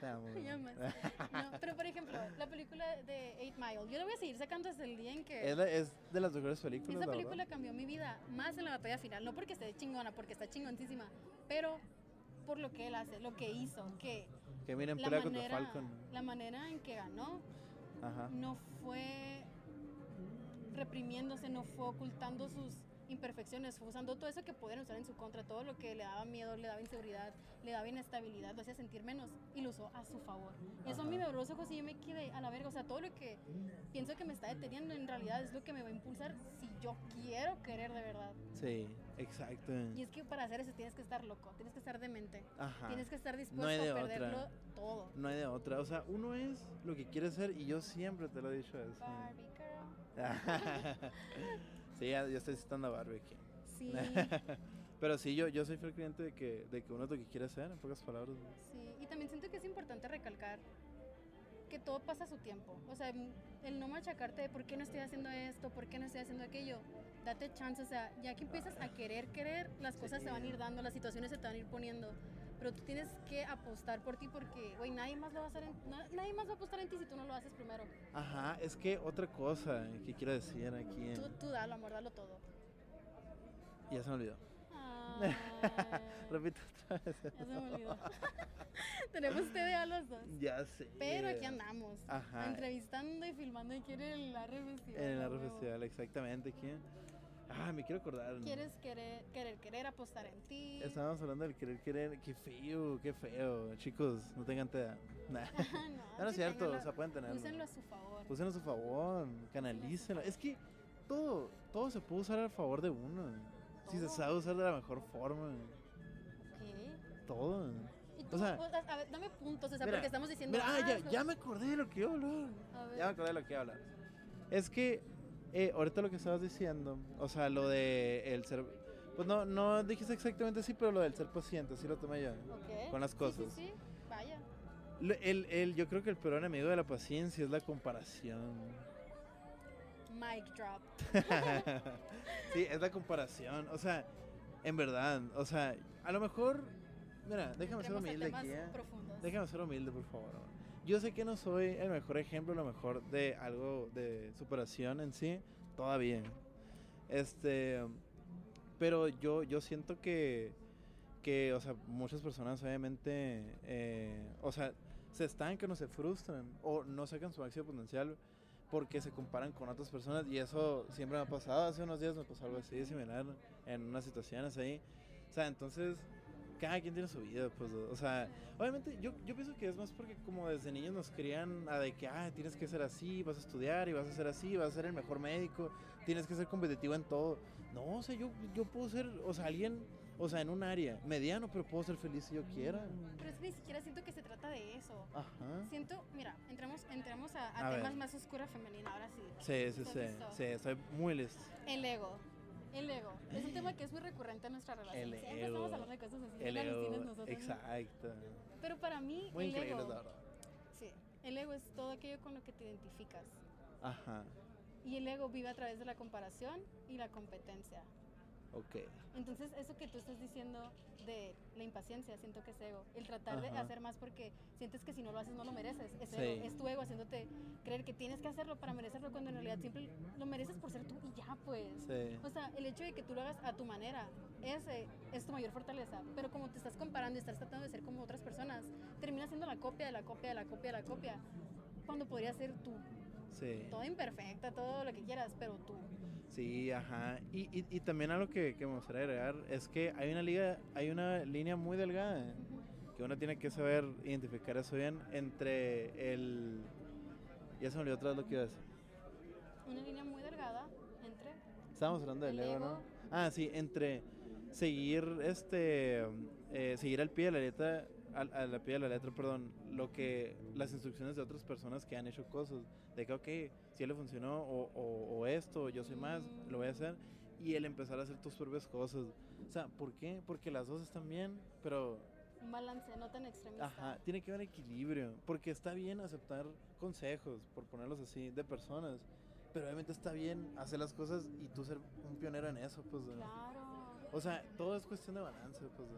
No, pero por ejemplo, la película de Eight Mile, yo la voy a seguir sacando hasta el día en que... Es, la- es de las mejores películas. Esa la película cambió mi vida, más en la batalla final, no porque esté chingona, porque está chingoncísima, pero por lo que él hace, lo que hizo, que Que miren, la manera, Falcon. la manera en que ganó Ajá. no fue reprimiéndose, no fue ocultando sus imperfecciones, usando todo eso que podían usar en su contra, todo lo que le daba miedo, le daba inseguridad, le daba inestabilidad, lo hacía sentir menos y lo usó a su favor. Y eso a mí me abrió los ojos y yo me quedé a la verga, o sea, todo lo que pienso que me está deteniendo en realidad es lo que me va a impulsar si yo quiero querer de verdad. Sí, exacto. Y es que para hacer eso tienes que estar loco, tienes que estar demente, Ajá. tienes que estar dispuesto de a otra. perderlo todo. No hay de otra. O sea, uno es lo que quiere ser y yo siempre te lo he dicho eso. Barbie girl. sí, ya, ya estoy citando aquí. Sí, Pero sí, yo, yo soy fiel creyente de que, de que uno es lo que quiere ser, en pocas palabras. sí. Y también siento que es importante recalcar que todo pasa a su tiempo. O sea, el no machacarte de por qué no estoy haciendo esto, por qué no estoy haciendo aquello. Date chance, o sea, ya que empiezas a querer querer, las cosas se van a ir dando, las situaciones se te van a ir poniendo. Pero tú tienes que apostar por ti porque, güey, nadie más lo va a hacer, en- na- nadie más va a apostar en ti si tú no lo haces primero. Ajá, es que otra cosa que quiero decir aquí. en- Tú, tú dalo, amor, dalo todo. Ya se me olvidó. Ay, Repito otra vez. ya se me olvidó. Tenemos TDA los dos. Ya sé. Pero aquí andamos. Ajá. Entrevistando y filmando aquí en el Arre Festival. En el a Arre huevo. Festival, exactamente. Aquí. Ah, me quiero acordar. Quieres querer, querer, querer apostar en ti. Estábamos hablando del querer querer. Qué feo, qué feo. Chicos, no tengan TEA. Nah. no, No, no es cierto, o sea, pueden tenerlo. Úsenlo a su favor. Úsenlo a su favor, canalícenlo. Es que todo, todo se puede usar a favor de uno. Si se sabe usar de la mejor forma. ¿Qué? Todo. Y tú, O sea, pues, a ver, dame puntos, o sea, mira, porque estamos diciendo. Mira, ah, ya, ya me acordé de lo que iba a hablar. A ver. Ya me acordé de lo que iba a hablar. Es que eh, ahorita lo que estabas diciendo, o sea, lo de el ser. Pues no, no dijiste exactamente así, pero lo del ser paciente, así lo tomé yo. Ok. con las cosas. Sí, sí, vaya. El, el, yo creo que el peor enemigo de la paciencia es la comparación. Mic drop. sí, es la comparación. O sea, en verdad, o sea, a lo mejor. Mira, déjame ser Entremos humilde aquí. ¿eh? Déjame ser humilde, por favor. Yo sé que no soy el mejor ejemplo, lo mejor de algo de superación en sí, todavía. Este, pero yo, yo siento que, que, o sea, muchas personas obviamente, eh, o sea, se estancan o se frustran o no sacan su máximo potencial porque se comparan con otras personas y eso siempre me ha pasado. Hace unos días me pasó algo así similar en unas situaciones ahí. O sea, entonces cada quien tiene su vida, pues, o sea, obviamente yo, yo pienso que es más porque como desde niños nos crían a de que, ah, tienes que ser así, vas a estudiar y vas a ser así, vas a ser el mejor médico, tienes que ser competitivo en todo. No, o sea, yo, yo puedo ser, o sea, alguien, o sea, en un área mediano, pero puedo ser feliz si yo quiera. Pero es que ni siquiera siento que se trata de eso. Ajá. Siento, mira, entremos, entremos a, a A temas ver. más oscura femenina, ahora sí. Sí, sí, ¿Estás sí, sí, estoy muy listo. El ego. El ego. Es un tema que es muy recurrente en nuestra relación. El Siempre ego. estamos hablando de cosas así. El ego, nosotros, ¿no? exacto. Pero para mí, Muy el increíble, ego. Sí. El ego es todo aquello con lo que te identificas. Ajá, Y el ego vive a través de la comparación y la competencia. Ok. Entonces, eso que tú estás diciendo de la impaciencia, siento que es ego. El tratar de Ajá. hacer más porque sientes que si no lo haces no lo mereces. Es, Sí. ego, es tu ego haciéndote creer que tienes que hacerlo para merecerlo cuando en realidad siempre lo mereces por ser tú y ya, pues. Sí. O sea, el hecho de que tú lo hagas a tu manera, ese es tu mayor fortaleza. Pero como te estás comparando y estás tratando de ser como otras personas, terminas siendo la copia de la copia de la copia de la copia. Cuando podría ser tú. Sí. Toda imperfecta, todo lo que quieras, pero tú. Sí, ajá. Y, y, y también algo que, que me gustaría agregar es que hay una liga, hay una línea muy delgada que uno tiene que saber identificar eso bien entre el ya se me olvidó otra vez lo que iba a decir. Una línea muy delgada entre Estábamos hablando del El ego, ¿no? Ah, sí, entre seguir este eh, seguir al pie de la letra al, a la pie de la letra, perdón, lo que las instrucciones de otras personas que han hecho cosas, de que ok, si él le funcionó o, o, o esto, yo soy más, lo voy a hacer y el empezar a hacer tus propias cosas. O sea, ¿por qué? Porque las dos están bien, pero un balance no tan extremista. Ajá, tiene que haber equilibrio, porque está bien aceptar consejos, por ponerlos así, de personas, pero obviamente está bien hacer las cosas y tú ser un pionero en eso, pues. Claro. O sea, todo es cuestión de balance, pues.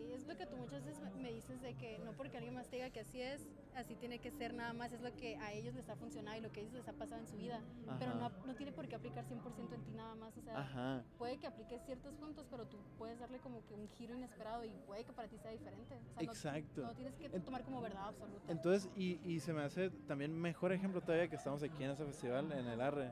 ¿No? Sí, es lo que tú muchas veces me- dices de que no porque alguien más te diga que así es, así tiene que ser nada más, es lo que a ellos les ha funcionado y lo que a ellos les ha pasado en su vida. Pero no, Ajá. no tiene por qué aplicar 100% en ti nada más, o sea, Ajá. puede que apliques ciertos puntos, pero tú puedes darle como que un giro inesperado y puede que para ti sea diferente. O sea, no- Exacto. No, tienes que tomar como verdad absoluta. Entonces, y, y se me hace también mejor ejemplo todavía que estamos aquí en ese festival, en el Arre,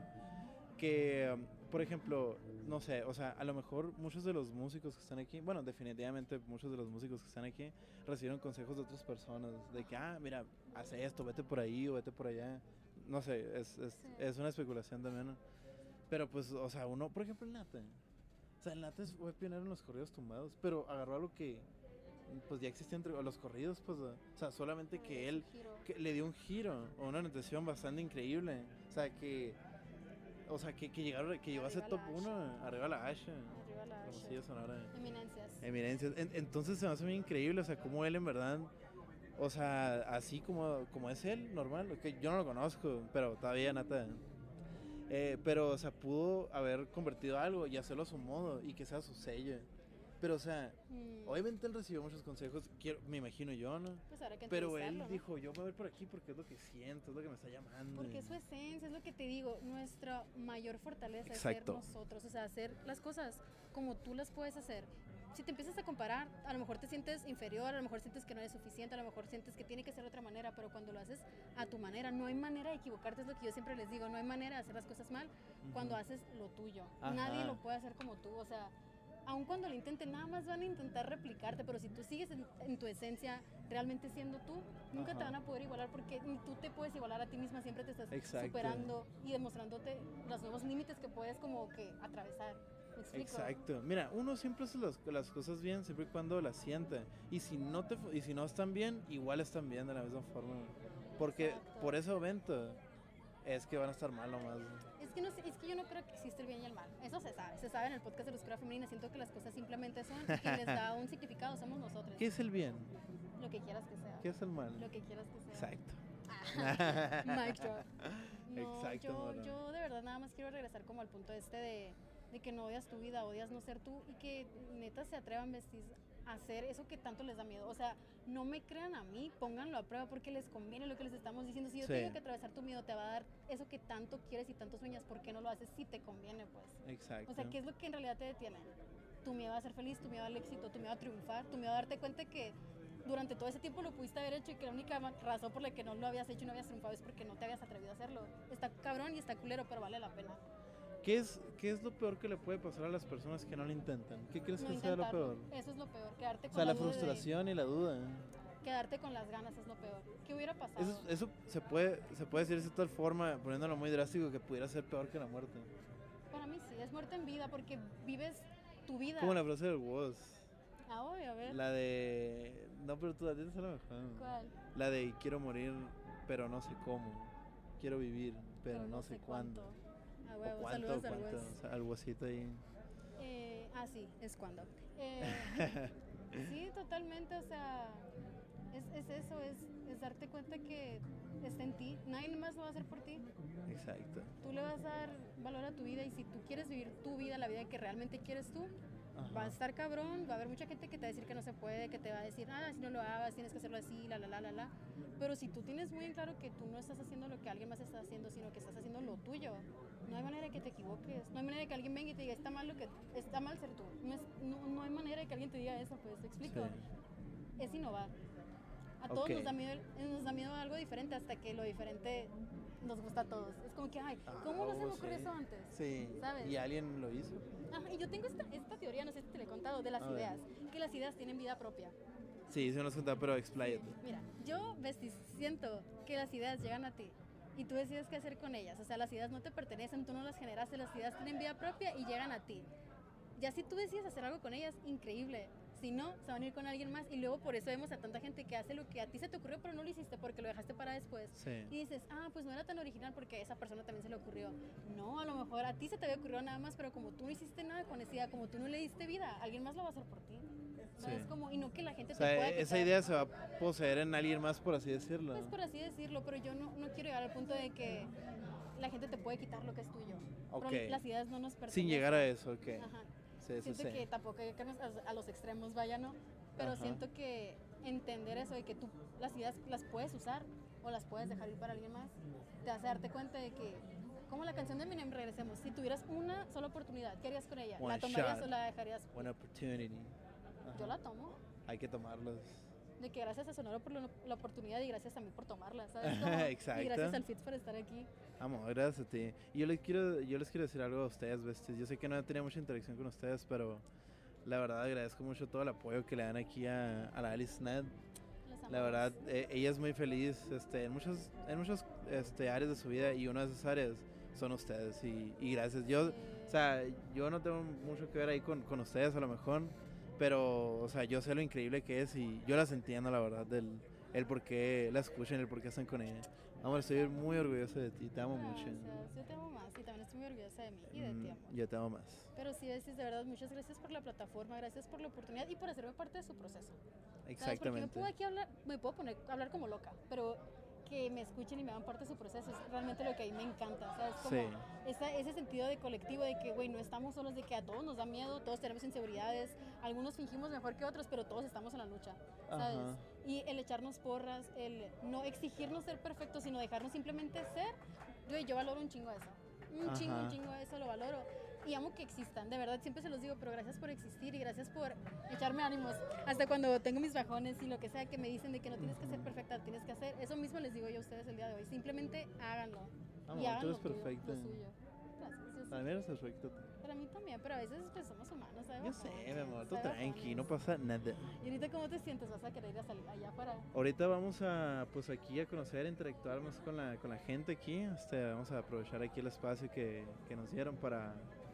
que, um, por ejemplo, no sé, o sea, a lo mejor muchos de los músicos que están aquí, bueno, definitivamente muchos de los músicos que están aquí recibieron consejos de otras personas, de que, ah, mira, haz esto, vete por ahí o vete por allá. No sé, es, es, Sí. es una especulación también, ¿no? Pero pues, o sea, uno, por ejemplo, el Nate. O sea, el Nate fue pionero en los corridos tumbados, pero agarró algo que pues ya existía entre los corridos, pues, o sea, solamente que él que le dio un giro o una orientación bastante increíble. O sea, que o sea, que, que llegaron que llegó a ser top la 1 arriba la Asha. Arriba la Asha. Sonora. Eminencias. Eminencias. En- entonces se me hace muy increíble, o sea, como él en verdad o sea, así como, como es él, normal, que yo no lo conozco, pero todavía nada. Eh, pero, o sea, pudo haber convertido algo y hacerlo a su modo y que sea su sello. Pero, o sea, Mm, obviamente él recibió muchos consejos, quiero, me imagino yo, ¿no? pues habrá que Pero él dijo, yo voy a ver por aquí porque es lo que siento, es lo que me está llamando. Porque es su esencia, es lo que te digo, nuestra mayor fortaleza Exacto. es ser nosotros, o sea, hacer las cosas como tú las puedes hacer. Si te empiezas a comparar, a lo mejor te sientes inferior, a lo mejor sientes que no eres suficiente, a lo mejor sientes que tiene que ser de otra manera, pero cuando lo haces a tu manera, no hay manera de equivocarte, es lo que yo siempre les digo, no hay manera de hacer las cosas mal cuando Ujú. haces lo tuyo. Ajá. Nadie lo puede hacer como tú, o sea, aun cuando lo intenten, nada más van a intentar replicarte, pero si tú sigues en, en tu esencia, realmente siendo tú, nunca te Ajá. van a poder igualar porque ni tú te puedes igualar a ti misma, siempre te estás Exacto. superando y demostrándote los nuevos límites que puedes como que atravesar. Exacto. Mira, uno siempre hace las, las cosas bien siempre y cuando las siente. Y si no te y si no están bien, igual están bien de la misma forma. Porque Exacto. por ese evento es que van a estar mal nomás. Es que, no, es que yo no creo que existe el bien y el mal. Eso se sabe. Se sabe en el podcast de la Oscura Femenina. Siento que las cosas simplemente son y les da un significado somos nosotros. ¿Qué es el bien? Lo que quieras que sea. ¿Qué es el mal? Lo que quieras que sea. Exacto. Mic drop. No, Exacto, yo, yo de verdad nada más quiero regresar como al punto este de, de que no odias tu vida, odias no ser tú y que neta se atrevan vestir a hacer eso que tanto les da miedo. O sea, no me crean a mí, pónganlo a prueba porque les conviene lo que les estamos diciendo. Si yo Sí. tengo que atravesar tu miedo, te va a dar eso que tanto quieres y tanto sueñas, ¿por qué no lo haces si te conviene, pues? Exacto. O sea, ¿qué es lo que en realidad te detiene? Tu miedo a ser feliz, tu miedo al éxito, tu miedo a triunfar, tu miedo a darte cuenta que durante todo ese tiempo lo pudiste haber hecho y que la única razón por la que no lo habías hecho y no habías triunfado es porque no te habías atrevido a hacerlo. Está cabrón y está culero, pero vale la pena. ¿Qué es, ¿Qué es lo peor que le puede pasar a las personas que no lo intentan? ¿Qué crees No que sea lo intentarlo. peor? Eso es lo peor, quedarte O con sea, la de- frustración y la duda. quedarte con las ganas es lo peor. ¿Qué hubiera pasado? Eso, eso se puede se puede decir de tal forma, poniéndolo muy drástico, que pudiera ser peor que la muerte. Para mí sí, es muerte en vida porque vives tu vida. Como la frase del Woz. Ah, voy a ver. La de. No, pero tú a ti te sale mejor. ¿Cuál? La de quiero morir, pero no sé cómo. Quiero vivir, pero, no, sé cuándo. Ah, O huevo, cuánto, saludos al al Wosito ahí. Eh, ah, sí, es cuando. Eh, sí, totalmente, o sea, es, es eso, es, es darte cuenta que está en ti, nadie más lo va a hacer por ti. Exacto. Tú le vas a dar valor a tu vida y si tú quieres vivir tu vida, la vida que realmente quieres tú, va a Ajá. estar cabrón, va a haber mucha gente que te va a decir que no se puede, que te va a decir, ah, si no lo hagas, tienes que hacerlo así, la, la, la, la, la. Pero si tú tienes muy en claro que tú no estás haciendo lo que alguien más está haciendo, sino que estás haciendo lo tuyo, no hay manera de que te equivoques, no hay manera de que alguien venga y te diga, está mal lo que, está mal ser tú. No, es- no, no hay manera de que alguien te diga eso, pues, ¿te explico? Sí. Es innovar. A todos Ok. nos, da miedo, nos da miedo algo diferente hasta que lo diferente nos gusta a todos. Es como que, ay, ¿cómo no se me Ah, ocurrió sí. eso antes? Sí. ¿Sabes? ¿Y alguien lo hizo? Ajá, y yo tengo esta, esta teoría, no sé si te la he contado, de las A ver. ideas, que las ideas tienen vida propia. Sí, sí me lo has contado, pero expláyate. Mira, yo siento que las ideas llegan a ti y tú decides qué hacer con ellas. O sea, las ideas no te pertenecen, tú no las generaste, las ideas tienen vida propia y llegan a ti. Ya si tú decides hacer algo con ellas, increíble. Si no, se van a ir con alguien más y luego por eso vemos a tanta gente que hace lo que a ti se te ocurrió, pero no lo hiciste porque lo dejaste para después. Sí. Y dices, ah, pues no era tan original porque a esa persona también se le ocurrió. No, a lo mejor a ti se te había ocurrido nada más, pero como tú no hiciste nada con esa idea, como tú no le diste vida, alguien más lo va a hacer por ti. Sí. Como, y no que la gente O te pueda sea, esa quitar. idea se va a poseer en alguien más, por así decirlo. Pues por así decirlo, pero yo no, no quiero llegar al punto de que la gente te puede quitar lo que es tuyo. Ok. Pero las ideas no nos pertenecen. Sin llegar a eso, ok. Ajá. Sí, siento sí. que tampoco hay que a los extremos, vaya, ¿no? Pero Ajá. siento que entender eso de que tú las ideas las puedes usar o las puedes dejar ir para alguien más, te hace darte cuenta de que, como la canción de Eminem, regresemos, si tuvieras una sola oportunidad, ¿qué harías con ella? One ¿La tomarías shot. o la dejarías? One opportunity. Yo Ajá. la tomo. Hay que tomarlos. De que gracias a Sonoro por la, la oportunidad y gracias a mí por tomarla, ¿sabes? Como- Exacto. Y gracias al Fitz por estar aquí. Amo, gracias a ti. Y yo les quiero, yo les quiero decir algo a ustedes, besties. Yo sé que no he tenido mucha interacción con ustedes, pero la verdad agradezco mucho todo el apoyo que le dan aquí a, a la Alice Ned. La verdad, eh, ella es muy feliz este, en muchas, en muchas este, áreas de su vida y una de esas áreas son ustedes. Y, y gracias. Yo, Sí. o sea, yo no tengo mucho que ver ahí con, con ustedes a lo mejor, pero, o sea, yo sé lo increíble que es y yo las entiendo, la verdad, del el por qué la escuchan, el por qué están con ella. Amor, estoy muy orgulloso de ti, te amo mucho. Gracias, Yo te amo más y también estoy muy orgullosa de mí y de ti, Mm, amor. yo te amo más. Pero sí, Besties, de verdad, muchas gracias por la plataforma, gracias por la oportunidad y por hacerme parte de su proceso. ¿Sabes? Porque me Exactamente. puedo aquí hablar, me puedo poner a hablar como loca, pero que me escuchen y me hagan parte de su proceso es realmente lo que a mí me encanta, ¿sabes? Como Sí. esa- ese sentido de colectivo, de que, güey, no estamos solos, de que a todos nos da miedo, todos tenemos inseguridades, algunos fingimos mejor que otros, pero todos estamos en la lucha, ¿sabes? Ajá. Y el echarnos porras, el no exigirnos ser perfectos, sino dejarnos simplemente ser, güey, yo valoro un chingo eso. Un chingo, un Ajá. chingo eso lo valoro. Y amo que existan, de verdad, siempre se los digo, pero gracias por existir y gracias por echarme ánimos. Hasta cuando tengo mis bajones y lo que sea que me dicen de que no tienes que ser perfecta, tienes que hacer. Eso mismo les digo yo a ustedes el día de hoy. Simplemente háganlo. Amor, y tú hagan eres perfecta. lo suyo. Gracias. yo sé. Para mí eres perfecto. Para mí también, pero a veces pues somos humanos, ¿sabes? Yo sé, mi amor, tú tranqui, no pasa nada. ¿Y ahorita cómo te sientes? ¿Vas a querer ir a salir allá afuera? Ahorita vamos a, pues aquí a conocer, interactuar más con la, con la gente aquí. Este, vamos a aprovechar aquí el espacio que, que nos dieron para,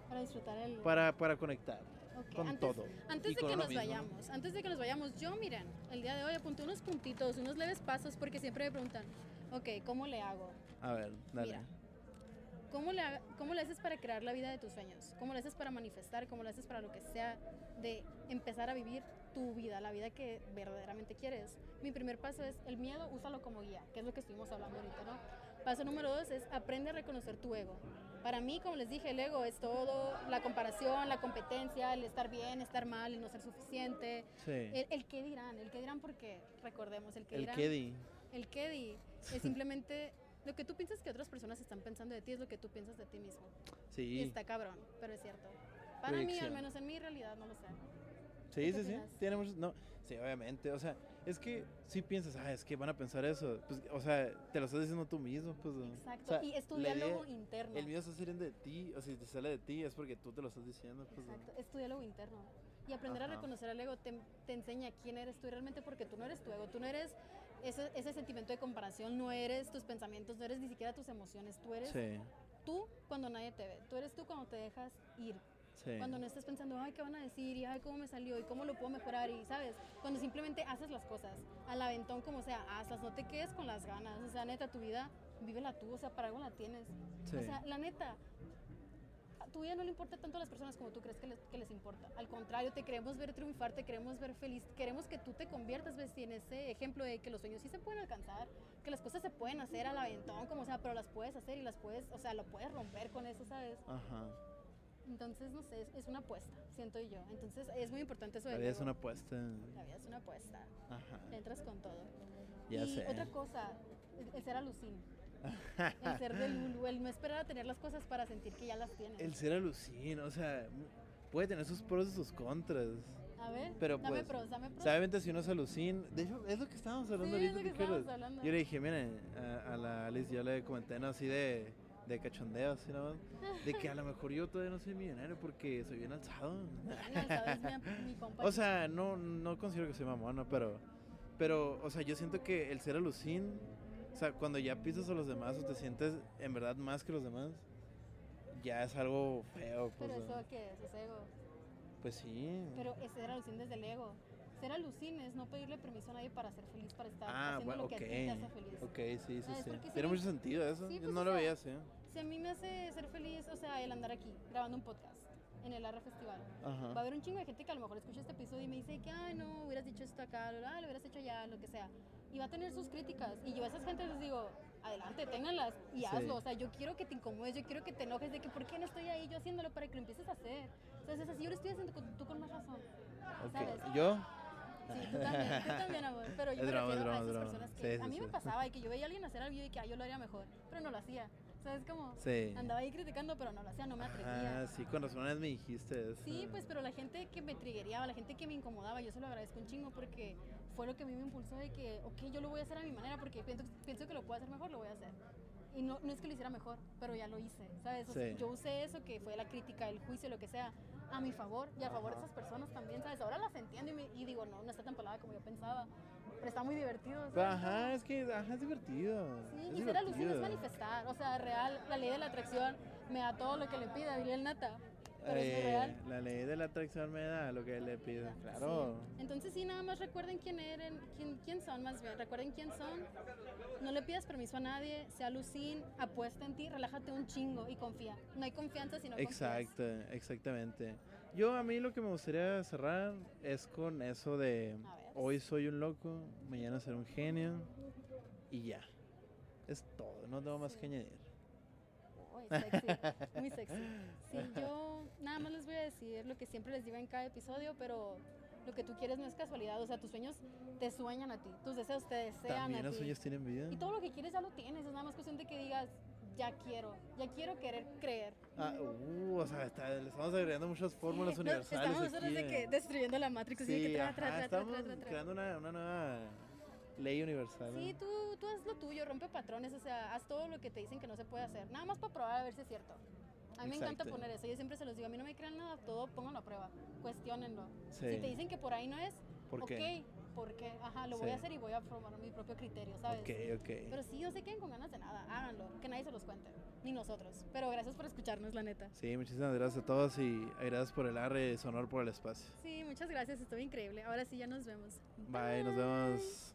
Para disfrutar el... para, para conectar Ok, con antes, todo. Antes y de que nos mismo. vayamos, antes de que nos vayamos, yo miren, el día de hoy apunté unos puntitos, unos leves pasos, porque siempre me preguntan, ok, ¿cómo le hago? A ver, dale. Mira, ¿Cómo le, ¿Cómo le haces para crear la vida de tus sueños? ¿Cómo le haces para manifestar? ¿Cómo le haces para lo que sea de empezar a vivir tu vida, la vida que verdaderamente quieres? Mi primer paso es el miedo, úsalo como guía, que es lo que estuvimos hablando ahorita, ¿no? Paso número dos es aprende a reconocer tu ego. Para mí, como les dije, el ego es todo, la comparación, la competencia, el estar bien, estar mal, el no ser suficiente, Sí. el, el qué dirán, el qué dirán porque, recordemos, el qué el dirán. Kedi. El qué di es simplemente lo que tú piensas que otras personas están pensando de ti es lo que tú piensas de ti mismo. Y Sí. está cabrón, pero es cierto. Para mí, al menos en mi realidad, no lo sé. Sí, sí, sí. Tiene muchos. No, sí, obviamente. O sea, es que si piensas, ah, es que van a pensar eso. Pues, o sea, te lo estás diciendo tú mismo. Pues, ¿no? Exacto. O sea, y es tu diálogo interno. El mío está saliendo de ti. O si te sale de ti es porque tú te lo estás diciendo. Pues, ¿no? Exacto, es tu diálogo interno. Y aprender a Ajá. reconocer al ego te, te enseña quién eres tú realmente porque tú no eres tu ego, tú no eres ese, ese sentimiento de comparación, no eres tus pensamientos, no eres ni siquiera tus emociones, tú eres Sí, tú cuando nadie te ve, tú eres tú cuando te dejas ir, sí. Cuando no estás pensando, ay, ¿qué van a decir? Y ay, ¿cómo me salió? ¿Y cómo lo puedo mejorar? Y, ¿sabes? Cuando simplemente haces las cosas, al aventón como sea, hazlas, no te quedes con las ganas. O sea, neta, tu vida, vívela tú, o sea, para algo la tienes. Sí. O sea, la neta, a tu vida no le importa tanto a las personas como tú crees que les, que les importa. Al contrario, te queremos ver triunfar, te queremos ver feliz, queremos que tú te conviertas, ves, en ese ejemplo de que los sueños sí se pueden alcanzar, que las cosas se pueden hacer al aventón, como sea, pero las puedes hacer y las puedes, o sea, lo puedes romper con eso, ¿sabes? Ajá. Entonces, no sé, es, es una apuesta, siento yo. Entonces, es muy importante eso La vida es una apuesta. La vida es una apuesta. Ajá. Entras con todo. Ya y sé. otra cosa, el, el ser alucín. el ser de Lulu, el no esperar a tener las cosas para sentir que ya las tienes. El ser alucina, o sea, puede tener sus pros y sus contras. a ver, pero dame pues, pros, dame pros. sea, obviamente si uno es alucin, de hecho es lo que estábamos hablando Sí, es ahorita. lo que estábamos hablando. Yo le dije, miren, a, a la Alice yo le comenté ¿no? así de, de cachondeo, nada más, de que a lo mejor yo todavía no soy millonario porque soy bien alzado. No, sabes, mi, mi compa. O sea, no, no considero que soy mamón, ¿no? pero, pero, o sea, yo siento que el ser alucin, o sea, cuando ya pisas a los demás o te sientes en verdad más que los demás, ya es algo feo. Pues, pero ¿no? eso qué es, es ego. pues sí. Pero es ser alucín desde el ego. Ser alucín es no pedirle permiso a nadie para ser feliz, para estar Ah, haciendo bueno, lo que a ti te hace feliz. Ok, sí, sí, Ah, es sí. si Tiene no- mucho sentido eso. Sí, Yo pues, no o lo sea, veía así. Si a mí me hace ser feliz, o sea, el andar aquí grabando un podcast en el Arra Festival, va a Ajá. haber un chingo de gente que a lo mejor escucha este episodio y me dice que, ay, no, hubieras dicho esto acá, ah, lo hubieras hecho allá, lo que sea. Y va a tener sus críticas. Y yo a esas gente les digo, adelante, ténganlas y Sí. hazlo. O sea, yo quiero que te incomodes, yo quiero que te enojes de que por qué no estoy ahí yo haciéndolo para que lo empieces a hacer. Entonces, así yo lo estoy haciendo, con- tú con más razón. Ok, ¿Sabes? ¿Yo? Sí, tú también, tú también, amor. Pero yo Es me es refiero broma, a es esas broma. personas que Sí, a sí, mí me sí. pasaba y que yo veía a alguien hacer algo y que ah, yo lo haría mejor, pero no lo hacía. ¿Sabes cómo? Sí. Andaba ahí criticando, pero no lo hacía, no me atrevía. Ah, sí, con vez me dijiste eso. Sí, pues, pero la gente que me trigueaba, la gente que me incomodaba, yo se lo agradezco un chingo porque fue lo que a mí me impulsó de que, ok, yo lo voy a hacer a mi manera porque pienso, pienso que lo puedo hacer mejor, lo voy a hacer. Y no, no es que lo hiciera mejor, pero ya lo hice, ¿sabes? O sea, Sí. yo usé eso, que fue la crítica, el juicio, lo que sea, a mi favor y a favor de esas personas también, ¿sabes? Ahora las entiendo y, me- y digo, no, no está tan pelada como yo pensaba, pero está muy divertido. ¿sabes? Ajá, es que ajá, es divertido. Sí, es y ser alucino es manifestar, o sea, real, la ley de la atracción me da todo lo que le pida, diría el nata, pero es Eh, real. La ley de la atracción me da lo que le pido. Claro. Sí. Entonces sí, nada más recuerden quién eran, quién, quién son más bien, recuerden quién son. No le pidas permiso a nadie, sea lucín, apuesta en ti, relájate un chingo y confía. No hay confianza si no confías. Exacto, exactamente. Yo a mí lo que me gustaría cerrar es con eso de hoy soy un loco, mañana seré un genio y ya. Es todo, no tengo más que añadir. Uy, sexy, muy sexy. Sí, yo nada más les voy a decir lo que siempre les digo en cada episodio, pero lo que tú quieres no es casualidad, o sea, tus sueños te sueñan a ti, tus deseos te desean También a los ti. sueños tienen vida. Y todo lo que quieres ya lo tienes, es nada más cuestión de que digas, ya quiero, ya quiero querer creer. Ah, uh, o sea, está- le estamos agregando muchas fórmulas Sí, universales. Estamos nosotros de que destruyendo la Matrix, así de Sí, que tra, ajá, tra, tra, tra, estamos creando una, una nueva ley universal. ¿no? Sí, tú, tú haz lo tuyo, rompe patrones, o sea, haz todo lo que te dicen que no se puede hacer. Nada más para probar a ver si es cierto. A mí me encanta Exacto. poner eso, yo siempre se los digo, a mí no me crean nada, todo pónganlo a prueba, cuestionenlo. Sí. Si te dicen que por ahí no es, ¿Por ok, qué? ¿por qué? Ajá, lo voy a Sí. hacer y voy a formar mi propio criterio, ¿sabes? Ok, ok. Pero sí, no se queden con ganas de nada, háganlo, que nadie se los cuente, ni nosotros. Pero gracias por escucharnos, la neta. Sí, muchísimas gracias a todos y gracias por el arre sonor por el espacio. Sí, muchas gracias, estuvo increíble. Ahora sí, ya nos vemos. Bye, nos vemos.